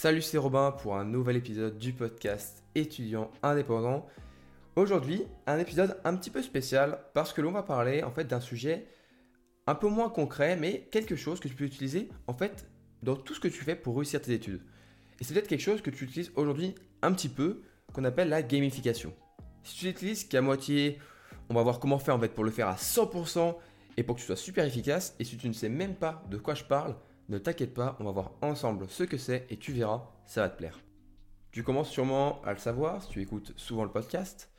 salut c'est Robin pour un nouvel épisode du podcast étudiant indépendant. Aujourd'hui, un épisode un petit peu spécial parce que l'on va parler en fait d'un sujet un peu moins concret mais quelque chose que tu peux utiliser en fait dans tout ce que tu fais pour réussir tes études. Et c'est peut-être quelque chose que tu utilises aujourd'hui un petit peu qu'on appelle la gamification. Si tu l'utilises qu'à moitié, on va voir comment faire en fait pour le faire à 100% et pour que tu sois super efficace et si tu ne sais même pas de quoi je parle, ne t'inquiète pas, on va voir ensemble ce que c'est et tu verras, ça va te plaire. Tu commences sûrement à le savoir si tu écoutes souvent le podcast.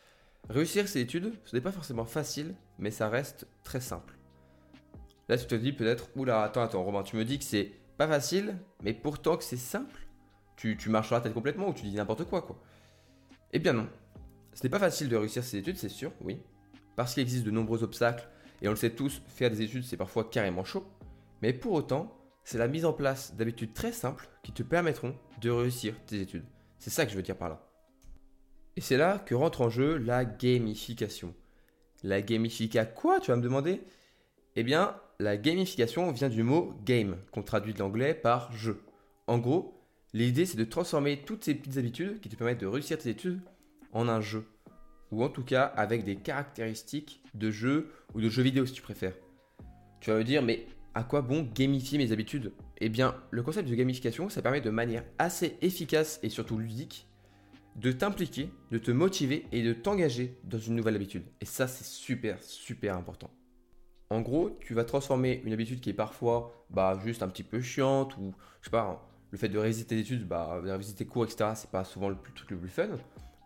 Réussir ses études, ce n'est pas forcément facile, mais ça reste très simple. Là, tu te dis peut-être, oula, attends, attends, Romain, tu me dis que c'est pas facile, mais pourtant que c'est simple. Tu, tu marches sur la tête complètement ou tu dis n'importe quoi, quoi. Eh bien non. Ce n'est pas facile de réussir ses études, c'est sûr, oui. Parce qu'il existe de nombreux obstacles, et on le sait tous, faire des études, c'est parfois carrément chaud. Mais pour autant, c'est la mise en place d'habitudes très simples qui te permettront de réussir tes études. C'est ça que je veux dire par là. Et c'est là que rentre en jeu la gamification. La gamifica quoi, tu vas me demander? Eh bien, la gamification vient du mot game, qu'on traduit de l'anglais par jeu. En gros, l'idée c'est de transformer toutes ces petites habitudes qui te permettent de réussir tes études en un jeu. Ou en tout cas avec des caractéristiques de jeu ou de jeu vidéo si tu préfères. Tu vas me dire, mais à quoi bon gamifier mes habitudes Eh bien, le concept de gamification, ça permet de manière assez efficace et surtout ludique de t'impliquer, de te motiver et de t'engager dans une nouvelle habitude. Et ça, c'est super, super important. En gros, tu vas transformer une habitude qui est parfois bah, juste un petit peu chiante ou, je sais pas, le fait de réviser tes études, bah, de réviser tes cours, etc., c'est pas souvent le, truc le plus fun.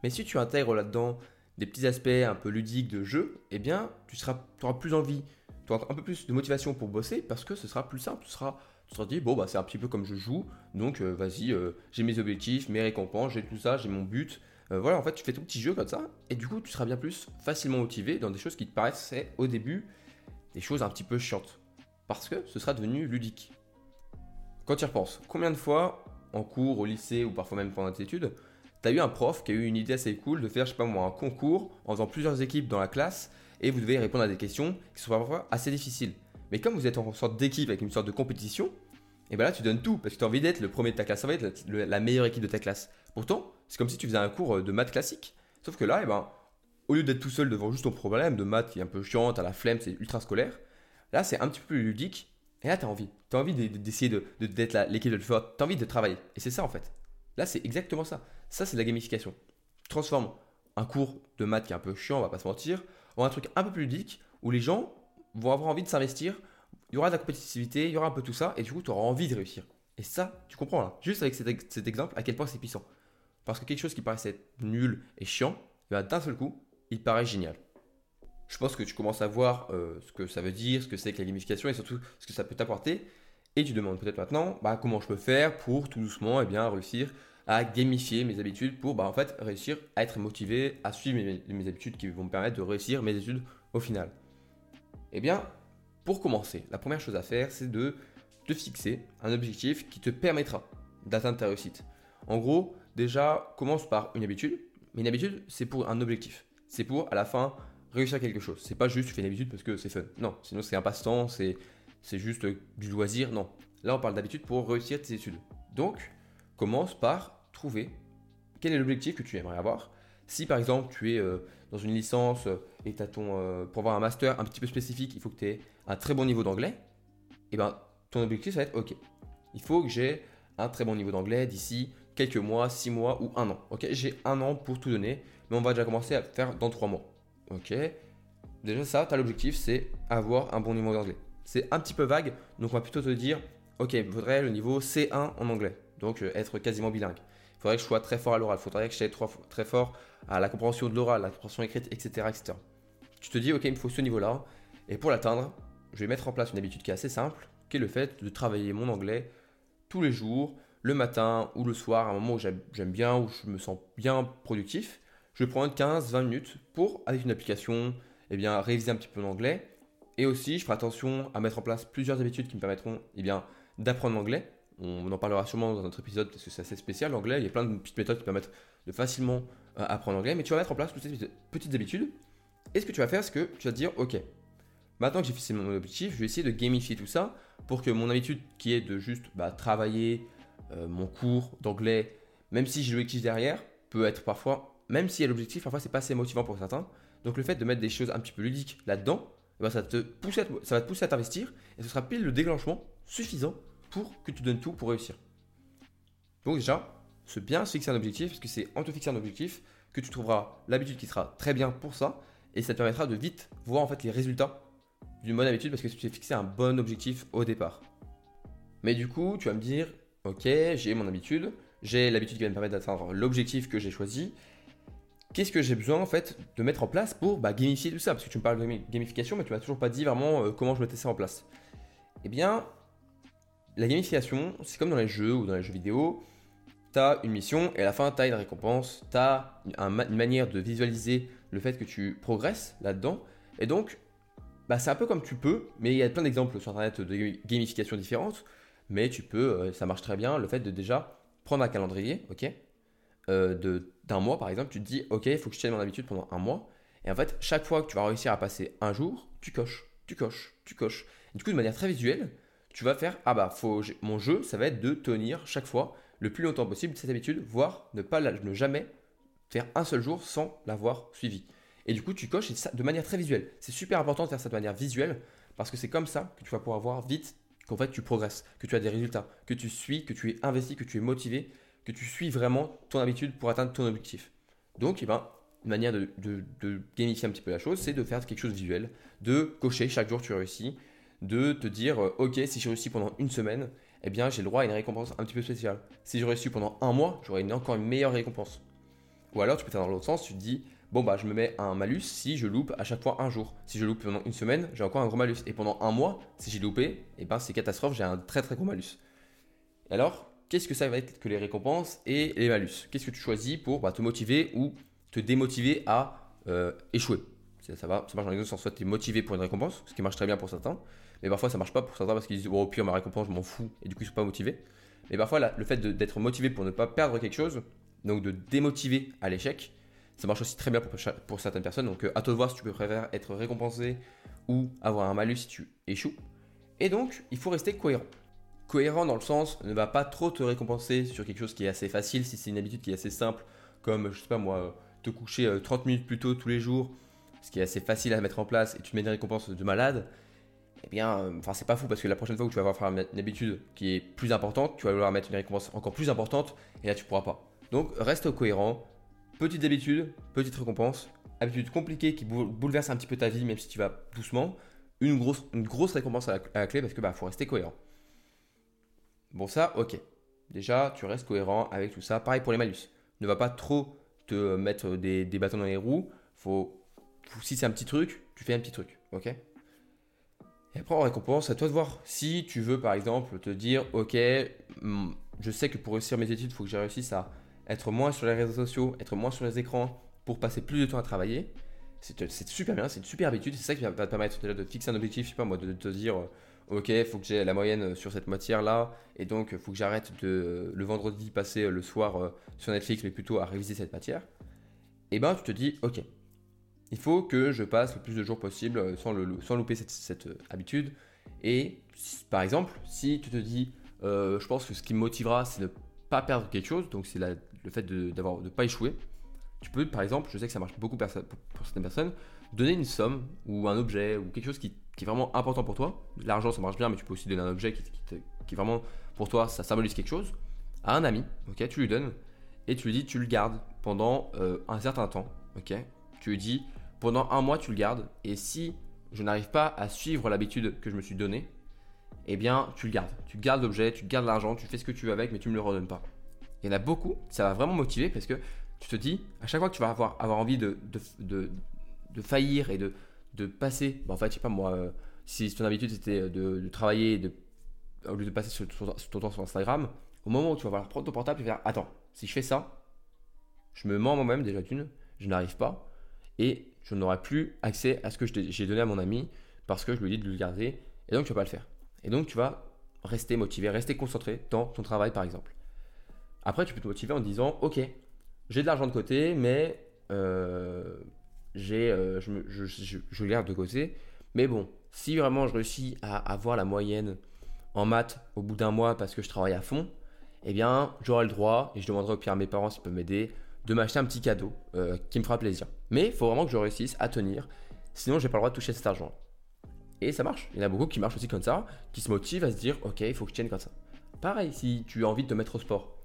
Mais si tu intègres là-dedans des petits aspects un peu ludiques de jeu, eh bien, tu, seras, tu auras plus envie tu auras un peu plus de motivation pour bosser parce que ce sera plus simple. Tu seras, tu seras dit, bon, bah, c'est un petit peu comme je joue, donc euh, vas-y, euh, j'ai mes objectifs, mes récompenses, j'ai tout ça, j'ai mon but. Euh, voilà, en fait, tu fais ton petit jeu comme ça, et du coup, tu seras bien plus facilement motivé dans des choses qui te paraissaient au début des choses un petit peu chiantes. Parce que ce sera devenu ludique. Quand tu y repenses, combien de fois, en cours, au lycée ou parfois même pendant tes études, tu as eu un prof qui a eu une idée assez cool de faire, je sais pas moi, un concours en faisant plusieurs équipes dans la classe et vous devez répondre à des questions qui sont parfois assez difficiles. Mais comme vous êtes en sorte d'équipe avec une sorte de compétition, et bien là tu donnes tout parce que tu as envie d'être le premier de ta classe, ça va être la meilleure équipe de ta classe. Pourtant, c'est comme si tu faisais un cours de maths classique. Sauf que là, et ben, au lieu d'être tout seul devant juste ton problème de maths qui est un peu chiant, à la flemme, c'est ultra scolaire, là c'est un petit peu plus ludique. Et là, tu as envie. Tu as envie d'essayer de, d'être l'équipe de le faire. Tu as envie de travailler. Et c'est ça en fait. Là, c'est exactement ça. Ça, c'est de la gamification. transforme un cours de maths qui est un peu chiant, on va pas se mentir, en un truc un peu plus ludique où les gens vont avoir envie de s'investir. Il y aura de la compétitivité, il y aura un peu tout ça, et du coup, tu auras envie de réussir. Et ça, tu comprends là, juste avec cet, exemple, à quel point c'est puissant. Parce que quelque chose qui paraissait nul et chiant, eh ben, d'un seul coup, il paraît génial. Je pense que tu commences à voir euh, ce que ça veut dire, ce que c'est que la gamification et surtout ce que ça peut t'apporter. Et tu demandes peut-être maintenant bah, comment je peux faire pour tout doucement eh bien, réussir à gamifier mes habitudes pour bah, en fait réussir à être motivé, à suivre mes, habitudes qui vont me permettre de réussir mes études au final. Eh bien, pour commencer, la première chose à faire, c'est de te fixer un objectif qui te permettra d'atteindre ta réussite. En gros, déjà, commence par une habitude. Mais une habitude, c'est pour un objectif. C'est pour, à la fin, réussir quelque chose. C'est pas juste tu fais une habitude parce que c'est fun. Non, sinon c'est un passe-temps, c'est, c'est juste du loisir. Non. Là, on parle d'habitude pour réussir tes études. Donc, commence par quel est l'objectif que tu aimerais avoir. Si par exemple tu es euh, dans une licence euh, et as ton, euh, pour avoir un master un petit peu spécifique, il faut que tu aies un très bon niveau d'anglais, et eh ben ton objectif ça va être ok, il faut que j'ai un très bon niveau d'anglais d'ici quelques mois, six mois ou un an. Ok, j'ai un an pour tout donner, mais on va déjà commencer à faire dans trois mois. Ok, déjà ça, tu as l'objectif, c'est avoir un bon niveau d'anglais. C'est un petit peu vague, donc on va plutôt te dire ok, il faudrait le niveau C1 en anglais, donc être quasiment bilingue. Faudrait que je sois très fort à l'oral, faudrait que je sois très fort à la compréhension de l'oral, la compréhension écrite, etc., etc. Tu te dis, ok, il me faut ce niveau-là, et pour l'atteindre, je vais mettre en place une habitude qui est assez simple, qui est le fait de travailler mon anglais tous les jours, le matin ou le soir, à un moment où j'aime bien, où je me sens bien productif. Je prendre 15-20 minutes pour, avec une application, eh bien, réviser un petit peu l'anglais. Et aussi, je ferai attention à mettre en place plusieurs habitudes qui me permettront eh bien, d'apprendre l'anglais. On en parlera sûrement dans un autre épisode parce que c'est assez spécial l'anglais. Il y a plein de petites méthodes qui permettent de facilement euh, apprendre l'anglais. Mais tu vas mettre en place toutes ces petites habitudes. Et ce que tu vas faire, c'est que tu vas te dire, ok, maintenant que j'ai fixé mon objectif, je vais essayer de gamifier tout ça pour que mon habitude qui est de juste bah, travailler euh, mon cours d'anglais, même si j'ai l'objectif derrière, peut être parfois, même si l'objectif, parfois c'est pas assez motivant pour certains. Donc le fait de mettre des choses un petit peu ludiques là-dedans, eh ben, ça, te pousse ça va te pousser à t'investir et ce sera pile le déclenchement suffisant pour que tu donnes tout pour réussir. Donc déjà, se bien fixer un objectif, parce que c'est en te fixant un objectif que tu trouveras l'habitude qui sera très bien pour ça, et ça te permettra de vite voir en fait les résultats d'une bonne habitude, parce que tu t'es fixé un bon objectif au départ. Mais du coup, tu vas me dire, ok, j'ai mon habitude, j'ai l'habitude qui va me permettre d'atteindre l'objectif que j'ai choisi. Qu'est-ce que j'ai besoin en fait de mettre en place pour bah, gamifier tout ça? Parce que tu me parles de gamification, mais tu m'as toujours pas dit vraiment euh, comment je mettais ça en place. Eh bien, la gamification, c'est comme dans les jeux ou dans les jeux vidéo. Tu as une mission et à la fin, tu as une récompense. Tu as une manière de visualiser le fait que tu progresses là-dedans. Et donc, bah, c'est un peu comme tu peux, mais il y a plein d'exemples sur Internet de gamification différentes. Mais tu peux, euh, ça marche très bien, le fait de déjà prendre un calendrier, ok euh, d'un mois par exemple, tu te dis, ok, il faut que je tienne mon habitude pendant un mois. Et en fait, chaque fois que tu vas réussir à passer un jour, tu coches, tu coches, tu coches. du coup, de manière très visuelle, tu vas faire ah bah faut mon jeu ça va être de tenir chaque fois le plus longtemps possible cette habitude voire ne pas ne jamais faire un seul jour sans l'avoir suivi. Et du coup tu coches de manière très visuelle. C'est super important de faire ça de manière visuelle parce que c'est comme ça que tu vas pouvoir voir vite qu'en fait tu progresses que tu as des résultats que tu suis que tu es investi que tu es motivé que tu suis vraiment ton habitude pour atteindre ton objectif. Donc eh ben une manière de, de, de gamifier un petit peu la chose, c'est de faire quelque chose de visuel, de cocher chaque jour tu réussis, de te dire, euh, ok, si j'ai réussi pendant une semaine, eh bien j'ai le droit à une récompense un petit peu spéciale. Si j'ai réussi pendant un mois, j'aurai encore une meilleure récompense. Ou alors tu peux faire dans l'autre sens, tu te dis, bon bah je me mets un malus si je loupe à chaque fois un jour. Si je loupe pendant une semaine, j'ai encore un gros malus. Et pendant un mois, si j'ai loupé, eh ben c'est catastrophe, j'ai un très très gros malus. alors, qu'est-ce que ça va être que les récompenses et les malus? Qu'est-ce que tu choisis pour bah, te motiver ou te démotiver à euh, échouer? Ça, va, ça marche dans les deux sens. Soit tu es motivé pour une récompense, ce qui marche très bien pour certains, mais parfois ça marche pas pour certains parce qu'ils disent bon, au pire ma récompense, je m'en fous, et du coup ils sont pas motivés. Mais parfois le fait d'être motivé pour ne pas perdre quelque chose, donc de démotiver à l'échec, ça marche aussi très bien pour, pour certaines personnes. Donc euh, à toi de voir si tu peux préférer être récompensé ou avoir un malus si tu échoues. Et donc il faut rester cohérent. Cohérent dans le sens ne va pas trop te récompenser sur quelque chose qui est assez facile si c'est une habitude qui est assez simple, comme je sais pas moi, te coucher 30 euh, minutes plus tôt tous les jours, ce qui est assez facile à mettre en place et tu te mets des récompenses de malade eh bien, euh, enfin, c'est pas fou parce que la prochaine fois où tu vas avoir faire une habitude qui est plus importante, tu vas vouloir mettre une récompense encore plus importante et là tu pourras pas. Donc, reste cohérent. Petite habitude, petite récompense. Habitude compliquée qui bouleverse un petit peu ta vie, même si tu vas doucement. Une grosse, récompense à la, clé parce que bah faut rester cohérent. Bon, ça, ok. Déjà, tu restes cohérent avec tout ça. Pareil pour les malus. Ne va pas trop te mettre des, bâtons dans les roues. Faut, si c'est un petit truc, tu fais un petit truc, ok? Et après, en récompense, à toi de voir. Si tu veux, par exemple, te dire, ok, hmm, je sais que pour réussir mes études, il faut que je réussisse à être moins sur les réseaux sociaux, être moins sur les écrans pour passer plus de temps à travailler. C'est super bien, c'est une super habitude. C'est ça qui va te permettre déjà de fixer un objectif, je sais pas moi, de, te dire, euh, ok, il faut que j'ai la moyenne sur cette matière-là, et donc il faut que j'arrête de le vendredi passer le soir euh, sur Netflix, mais plutôt à réviser cette matière. Et ben, tu te dis, ok, il faut que je passe le plus de jours possible euh, sans, louper cette, euh, habitude. Et par exemple, si tu te dis, euh, je pense que ce qui me motivera, c'est de ne pas perdre quelque chose, donc c'est le fait de ne pas échouer, tu peux, par exemple, je sais que ça marche beaucoup pour, certaines personnes, donner une somme ou un objet ou quelque chose qui, est vraiment important pour toi. L'argent, ça marche bien, mais tu peux aussi donner un objet qui, qui, est vraiment pour toi, ça symbolise quelque chose, à un ami, ok, tu lui donnes, et tu lui dis, tu le gardes pendant un certain temps, ok, tu lui dis, pendant un mois, tu le gardes. Et si je n'arrive pas à suivre l'habitude que je me suis donnée, eh bien, tu le gardes. Tu gardes l'objet, tu gardes l'argent, tu fais ce que tu veux avec, mais tu ne me le redonnes pas. Il y en a beaucoup, ça va vraiment motiver parce que tu te dis, à chaque fois que tu vas avoir, envie de, de, de, faillir et de, de passer, bah, en fait, je sais pas moi, euh, si ton habitude c'était de, travailler, de, au lieu de passer sur, ton temps sur Instagram, au moment où tu vas voir prendre ton portable et faire, attends, si je fais ça, je me mens moi-même déjà d'une, je n'arrive pas, et je n'aurai plus accès à ce que j'ai donné à mon ami parce que je lui ai dit de le garder et donc tu vas pas le faire. Et donc tu vas rester motivé, rester concentré dans ton travail par exemple. Après tu peux te motiver en disant ok, j'ai de l'argent de côté mais euh, euh, je, je, je, garde de côté. Mais bon, si vraiment je réussis à avoir la moyenne en maths au bout d'un mois parce que je travaille à fond, eh bien, j'aurai le droit, et je demanderai au pire à mes parents s'ils peuvent m'aider, de m'acheter un petit cadeau euh, qui me fera plaisir. Mais il faut vraiment que je réussisse à tenir, sinon j'ai pas le droit de toucher cet argent. Et ça marche. Il y en a beaucoup qui marchent aussi comme ça, qui se motivent à se dire, ok, il faut que je tienne comme ça. Pareil, si tu as envie de te mettre au sport,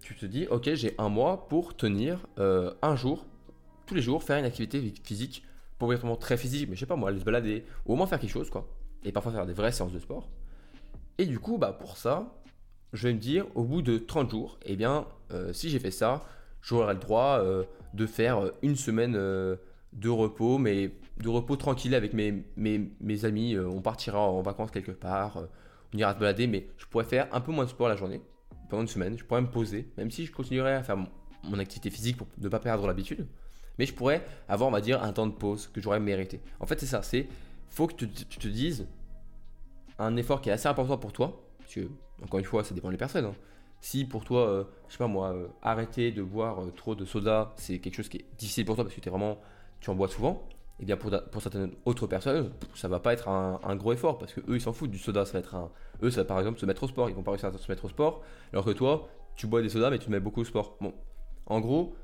tu te dis, ok, j'ai un mois pour tenir euh, un jour, tous les jours, faire une activité physique, pour vraiment très physique, mais je sais pas moi, aller se balader, ou au moins faire quelque chose, quoi. Et parfois faire des vraies séances de sport. Et du coup, bah, pour ça, je vais me dire, au bout de 30 jours, eh bien, euh, si j'ai fait ça, j'aurai le droit euh, de faire une semaine de repos, mais de repos tranquille avec mes, amis. on partira en vacances quelque part, on ira se balader, mais je pourrais faire un peu moins de sport la journée pendant une semaine. Je pourrais me poser, même si je continuerais à faire mon, activité physique pour ne pas perdre l'habitude. Mais je pourrais avoir, on va dire, un temps de pause que j'aurais mérité. En fait, c'est ça. C'est faut que tu, te dises un effort qui est assez important pour toi. Parce que, encore une fois, ça dépend des personnes. Hein. Si pour toi, euh, je sais pas moi, euh, arrêter de boire euh, trop de soda, c'est quelque chose qui est difficile pour toi parce que es vraiment, tu en bois souvent, et eh bien pour, certaines autres personnes, ça va pas être un, gros effort parce que eux ils s'en foutent du soda, ça va être un, eux ça va par exemple se mettre au sport, ils vont pas réussir à se mettre au sport, alors que toi tu bois des sodas mais tu te mets beaucoup au sport. Bon, en gros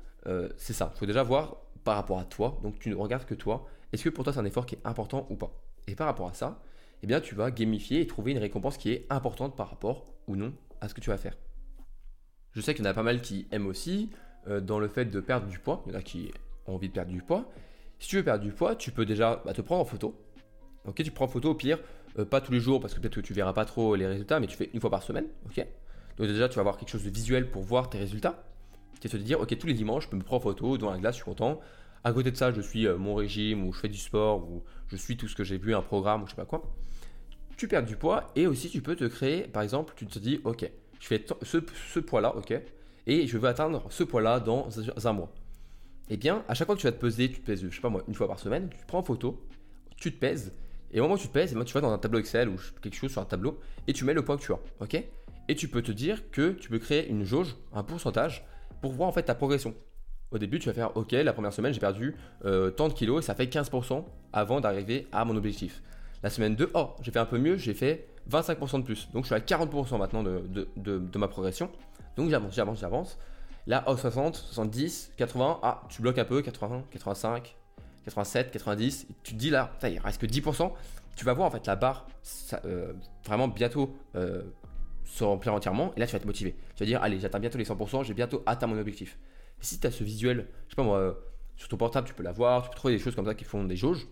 c'est ça, faut déjà voir par rapport à toi, donc tu ne regardes que toi, est-ce que pour toi c'est un effort qui est important ou pas? Et par rapport à ça, eh bien tu vas gamifier et trouver une récompense qui est importante par rapport ou non à ce que tu vas faire. Je sais qu'il y en a pas mal qui aiment aussi euh, dans le fait de perdre du poids, il y en a qui ont envie de perdre du poids. Si tu veux perdre du poids, tu peux déjà bah, te prendre en photo. Ok, tu prends en photo au pire, euh, pas tous les jours parce que peut-être que tu verras pas trop les résultats, mais tu fais une fois par semaine. Ok? Donc déjà, tu vas avoir quelque chose de visuel pour voir tes résultats. Tu vas te dire, ok, tous les dimanches, je peux me prendre en photo devant la glace, je suis content. À côté de ça, je suis euh, mon régime, ou je fais du sport, ou je suis tout ce que j'ai vu, un programme, ou je sais pas quoi. Tu perds du poids et aussi tu peux te créer, par exemple, tu te dis, ok, je fais ce, ce poids-là, ok, et je veux atteindre ce poids-là dans un mois. Eh bien, à chaque fois que tu vas te peser, tu te pèses, je sais pas moi, une fois par semaine, tu prends en photo, tu te pèses, et au moment où tu te pèses, eh ben, tu vas dans un tableau Excel ou quelque chose sur un tableau, et tu mets le poids que tu as, ok Et tu peux te dire que tu peux créer une jauge, un pourcentage, pour voir en fait ta progression. Au début, tu vas faire OK, la première semaine, j'ai perdu euh, tant de kilos et ça fait 15% avant d'arriver à mon objectif. La semaine 2, oh, j'ai fait un peu mieux, j'ai fait 25% de plus. Donc je suis à 40% maintenant de, de, ma progression. Donc j'avance, j'avance, j'avance. Là, oh, 60, 70, 80, ah, tu bloques un peu, 80, 85, 87, 90. tu te dis là, il reste que 10%. Tu vas voir en fait la barre euh, vraiment bientôt euh, se remplir entièrement. Et là, tu vas te motiver. Tu vas dire, allez, j'atteins bientôt les 100%, j'ai bientôt atteint mon objectif si tu as ce visuel, je sais pas moi, sur ton portable, tu peux l'avoir, tu peux trouver des choses comme ça qui font des jauges,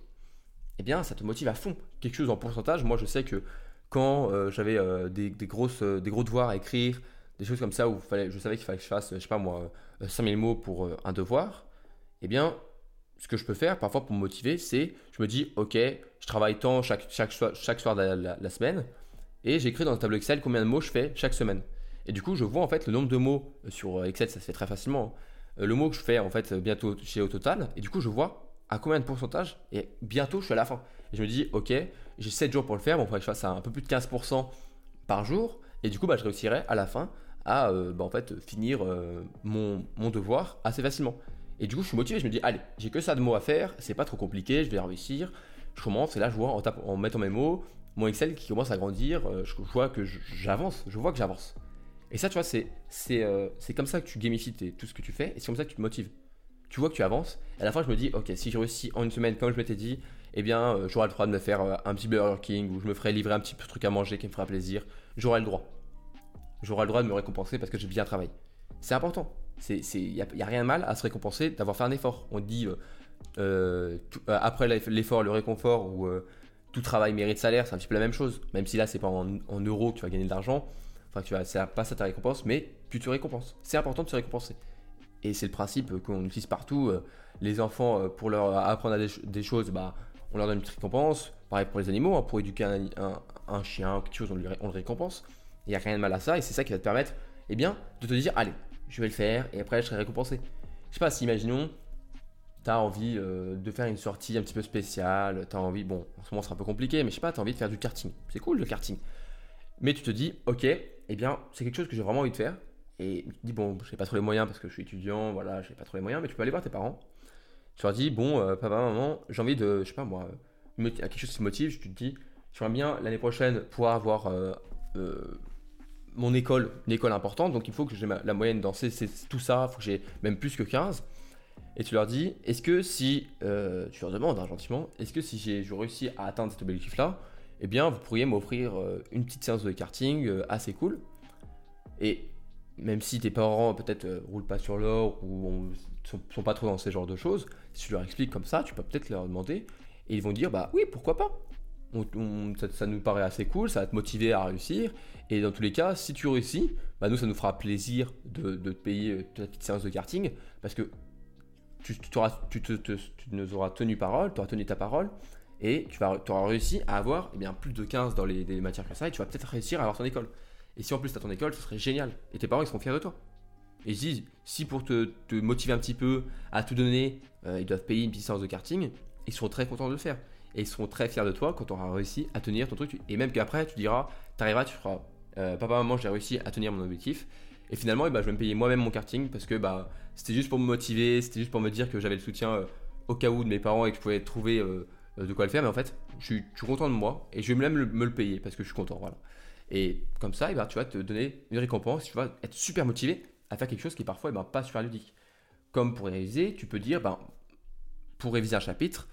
eh bien, ça te motive à fond. Quelque chose en pourcentage, moi je sais que quand euh, j'avais euh, des, grosses, euh, des gros devoirs à écrire, des choses comme ça où fallait, je savais qu'il fallait que je fasse, je sais pas moi, 5000 mots pour un devoir, eh bien, ce que je peux faire parfois pour me motiver, c'est je me dis, ok, je travaille tant chaque, chaque, chaque soir de la semaine, et j'écris dans un tableau Excel combien de mots je fais chaque semaine. Et du coup, je vois en fait le nombre de mots sur Excel, ça se fait très facilement. Hein. Le mot que je fais en fait bientôt chez au total, et du coup je vois à combien de pourcentage, et bientôt je suis à la fin. Et je me dis, ok, j'ai 7 jours pour le faire, bon, il faudrait que je fasse un peu plus de 15% par jour, et du coup bah, je réussirai à la fin à euh, bah, en fait, finir euh, mon, mon, devoir assez facilement. Et du coup je suis motivé, je me dis, allez, j'ai que ça de mots à faire, c'est pas trop compliqué, je vais réussir. Je commence, et là je vois en, en mettant mes mots, mon Excel qui commence à grandir, je vois que j'avance, je vois que j'avance. Et ça, tu vois, c'est, euh, c'est comme ça que tu gamifies tout ce que tu fais et c'est comme ça que tu te motives. Tu vois que tu avances. Et à la fin, je me dis, ok, si je réussis en une semaine, comme je m'étais dit, eh bien, euh, j'aurai le droit de me faire euh, un petit Burger King ou je me ferai livrer un petit truc à manger qui me fera plaisir. J'aurai le droit. J'aurai le droit de me récompenser parce que j'ai bien travaillé. C'est important. Il n'y a, rien de mal à se récompenser d'avoir fait un effort. On dit, après l'effort, le réconfort ou tout travail mérite salaire, c'est un petit peu la même chose. Même si là, c'est pas en, euros que tu vas gagner de l'argent Enfin, tu vas, ça ta récompense, mais tu récompenses. C'est important de se récompenser. Et c'est le principe qu'on utilise partout. Euh, les enfants, euh, pour leur apprendre des, choses, bah, on leur donne une récompense. Pareil pour les animaux, hein, pour éduquer un, chien, quelque chose, on le récompense. Il n'y a rien de mal à ça, et c'est ça qui va te permettre eh bien, de te dire, allez, je vais le faire, et après je serai récompensé. Je sais pas si, imaginons, tu as envie euh, de faire une sortie un petit peu spéciale, tu as envie, bon, en ce moment c'est un peu compliqué, mais je sais pas, tu as envie de faire du karting. C'est cool le karting. Mais tu te dis, ok, eh bien, c'est quelque chose que j'ai vraiment envie de faire. Et tu te dis, bon, je n'ai pas trop les moyens parce que je suis étudiant, voilà, je n'ai pas trop les moyens, mais tu peux aller voir tes parents. Tu leur dis, bon, euh, papa, maman, j'ai envie de, je sais pas moi, quelque chose qui te motive, tu te dis, j'aimerais bien l'année prochaine pouvoir avoir euh, euh, mon école, une école importante, donc il faut que j'ai la moyenne dans c'est tout ça, il faut que j'ai même plus que 15. Et tu leur dis, est-ce que si, euh, tu leur demandes hein, gentiment, est-ce que si j'ai réussi à atteindre cet objectif-là, eh bien vous pourriez m'offrir euh, une petite séance de karting euh, assez cool. Et même si tes parents peut-être roulent pas sur l'or ou sont, sont, pas trop dans ces genres de choses, si tu leur expliques comme ça, tu peux peut-être leur demander et ils vont dire bah oui pourquoi pas. ça, nous paraît assez cool, ça va te motiver à réussir. Et dans tous les cas, si tu réussis, bah nous ça nous fera plaisir de, de te payer ta petite séance de karting parce que tu, nous auras tenu parole, tu auras tenu ta parole, et tu, auras réussi à avoir eh bien, plus de 15 dans les, matières comme ça, et tu vas peut-être réussir à avoir ton école. Et si en plus tu as ton école, ce serait génial. Et tes parents, ils seront fiers de toi. Et ils disent, si pour te, motiver un petit peu à tout donner, euh, ils doivent payer une petite séance de karting, ils seront très contents de le faire. Et ils seront très fiers de toi quand tu auras réussi à tenir ton truc. Et même qu'après, tu diras, tu arriveras, tu feras, euh, papa, maman, j'ai réussi à tenir mon objectif. Et finalement, eh ben, je vais me payer moi-même mon karting parce que bah, c'était juste pour me motiver, c'était juste pour me dire que j'avais le soutien euh, au cas où de mes parents et que je pouvais trouver de quoi le faire. Mais en fait, je suis, content de moi et je vais même me le payer parce que je suis content. Voilà. Et comme ça, eh ben, tu vas te donner une récompense, tu vas être super motivé à faire quelque chose qui est parfois eh ben, pas super ludique. Comme pour réviser, tu peux dire, ben, pour réviser un chapitre,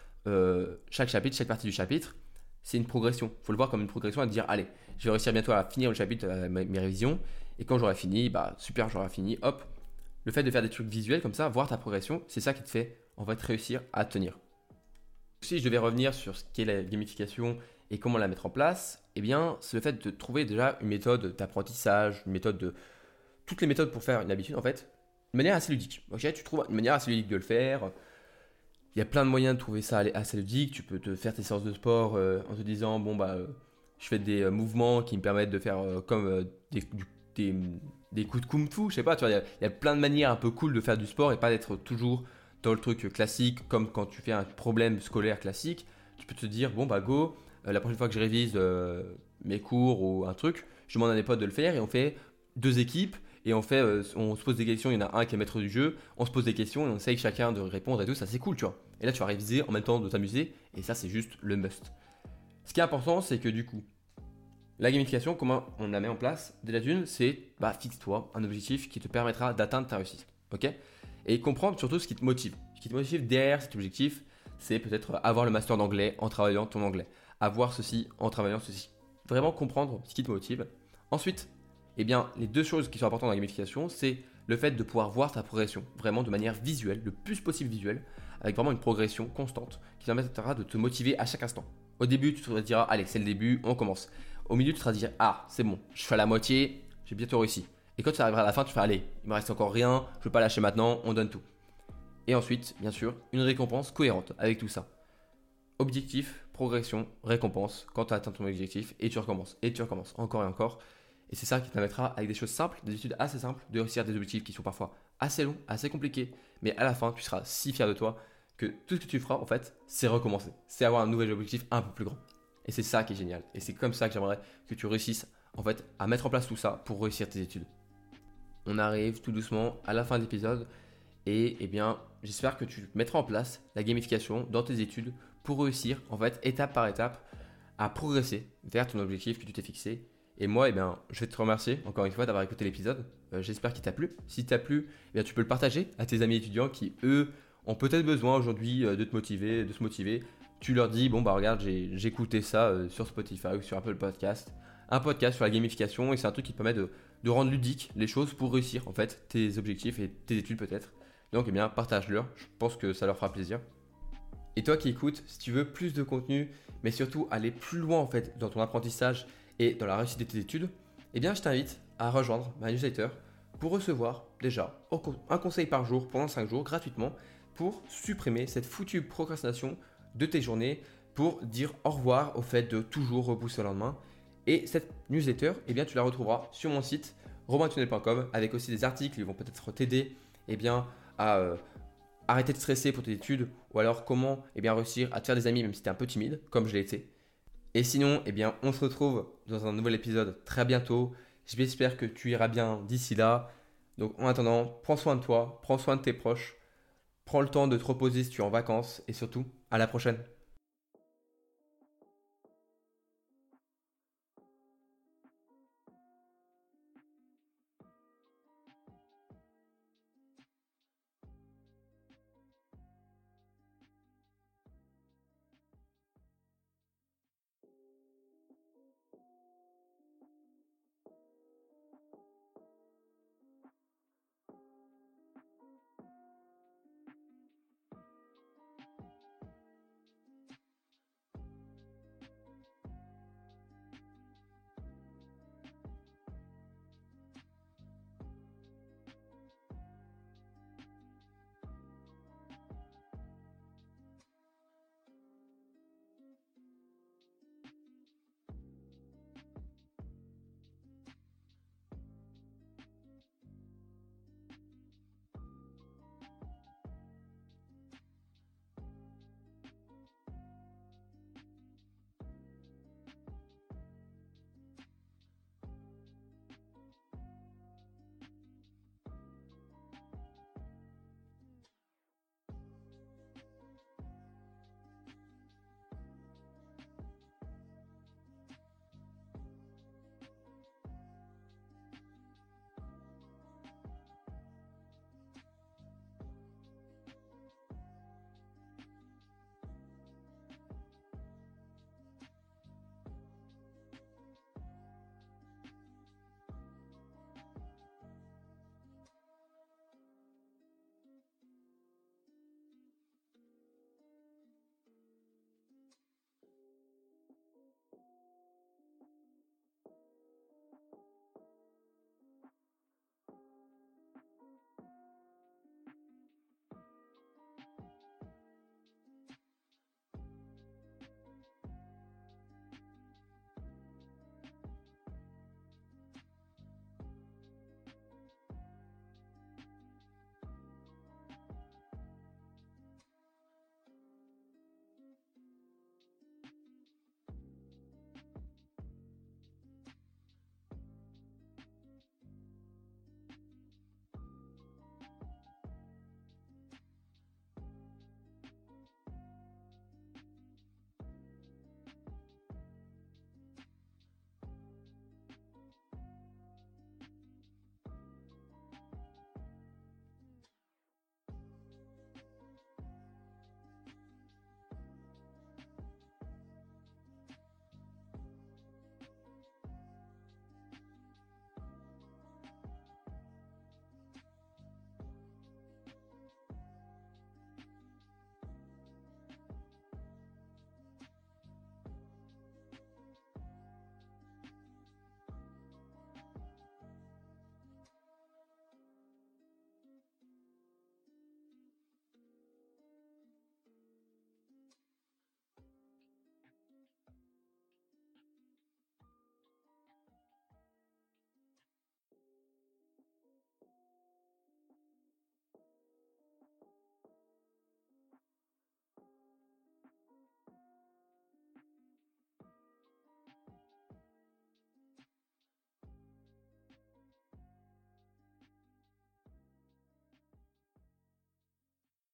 chaque chapitre, chaque partie du chapitre, c'est une progression. Il faut le voir comme une progression à dire, allez, je vais réussir bientôt à finir le chapitre, mes révisions. Et quand j'aurai fini, bah super, j'aurai fini, hop. Le fait de faire des trucs visuels comme ça, voir ta progression, c'est ça qui te fait en fait réussir à tenir. Si je devais revenir sur ce qu'est la gamification et comment la mettre en place, eh bien, c'est le fait de trouver déjà une méthode d'apprentissage, une méthode de toutes les méthodes pour faire une habitude en fait, de manière assez ludique. Ok, tu trouves une manière assez ludique de le faire. Il y a plein de moyens de trouver ça assez ludique. Tu peux te faire tes séances de sport euh, en te disant bon bah euh, je fais des euh, mouvements qui me permettent de faire comme des, des, coups de kung fu, je sais pas, tu vois, il y, a plein de manières un peu cool de faire du sport et pas d'être toujours dans le truc classique comme quand tu fais un problème scolaire classique. Tu peux te dire, bon bah go, la prochaine fois que je révise euh, mes cours ou un truc, je demande à mes potes de le faire et on fait deux équipes et on fait, euh, on se pose des questions, il y en a un qui est maître du jeu, on se pose des questions et on essaye chacun de répondre et tout, ça c'est cool, tu vois. Et là tu vas réviser en même temps de t'amuser et ça c'est juste le must. Ce qui est important, c'est que du coup, la gamification, comment on la met en place Déjà d'une, c'est bah, fixe-toi un objectif qui te permettra d'atteindre ta réussite. ok? Et comprendre surtout ce qui te motive. Ce qui te motive derrière cet objectif, c'est peut-être avoir le master d'anglais en travaillant ton anglais. Avoir ceci en travaillant ceci. Vraiment comprendre ce qui te motive. Ensuite, eh bien, les deux choses qui sont importantes dans la gamification, c'est le fait de pouvoir voir ta progression vraiment de manière visuelle, le plus possible visuelle, avec vraiment une progression constante qui permettra de te motiver à chaque instant. Au début, tu te diras, allez, c'est le début, on commence. Au milieu, tu te dire Ah, c'est bon, je fais la moitié, j'ai bientôt réussi. Et quand tu arriveras à la fin, tu fais Allez, il me reste encore rien, je ne veux pas lâcher maintenant, on donne tout. Et ensuite, bien sûr, une récompense cohérente avec tout ça. Objectif, progression, récompense quand tu as atteint ton objectif et tu recommences, et tu recommences encore et encore. Et c'est ça qui permettra, avec des choses simples, des études assez simples, de réussir des objectifs qui sont parfois assez longs, assez compliqués. Mais à la fin, tu seras si fier de toi que tout ce que tu feras, en fait, c'est recommencer. C'est avoir un nouvel objectif un peu plus grand. Et c'est ça qui est génial. Et c'est comme ça que j'aimerais que tu réussisses en fait à mettre en place tout ça pour réussir tes études. On arrive tout doucement à la fin de l'épisode et eh bien j'espère que tu mettras en place la gamification dans tes études pour réussir en fait étape par étape à progresser vers ton objectif que tu t'es fixé. Et moi, eh bien, je vais te remercier encore une fois d'avoir écouté l'épisode. Euh, j'espère qu'il t'a plu. Si t'a plu, eh tu peux le partager à tes amis étudiants qui, eux, ont peut-être besoin aujourd'hui euh, de te motiver, de se motiver tu leur dis bon bah regarde j'ai écouté ça euh, sur Spotify ou sur Apple Podcast, un podcast sur la gamification et c'est un truc qui te permet de, rendre ludique les choses pour réussir en fait tes objectifs et tes études peut-être. Donc eh bien partage-leur, je pense que ça leur fera plaisir. Et toi qui écoutes, si tu veux plus de contenu, mais surtout aller plus loin en fait dans ton apprentissage et dans la réussite de tes études, eh bien je t'invite à rejoindre ma newsletter pour recevoir déjà un conseil par jour pendant 5 jours gratuitement pour supprimer cette foutue procrastination de tes journées pour dire au revoir au fait de toujours repousser le lendemain. Et cette newsletter, eh bien, tu la retrouveras sur mon site romaintunnel.com avec aussi des articles qui vont peut-être t'aider eh bien, à euh, arrêter de stresser pour tes études ou alors comment eh bien, réussir à te faire des amis même si tu es un peu timide, comme je l'ai été. Et sinon, eh bien, on se retrouve dans un nouvel épisode très bientôt. J'espère que tu iras bien d'ici là. Donc en attendant, prends soin de toi, prends soin de tes proches, prends le temps de te reposer si tu es en vacances et surtout, à la prochaine.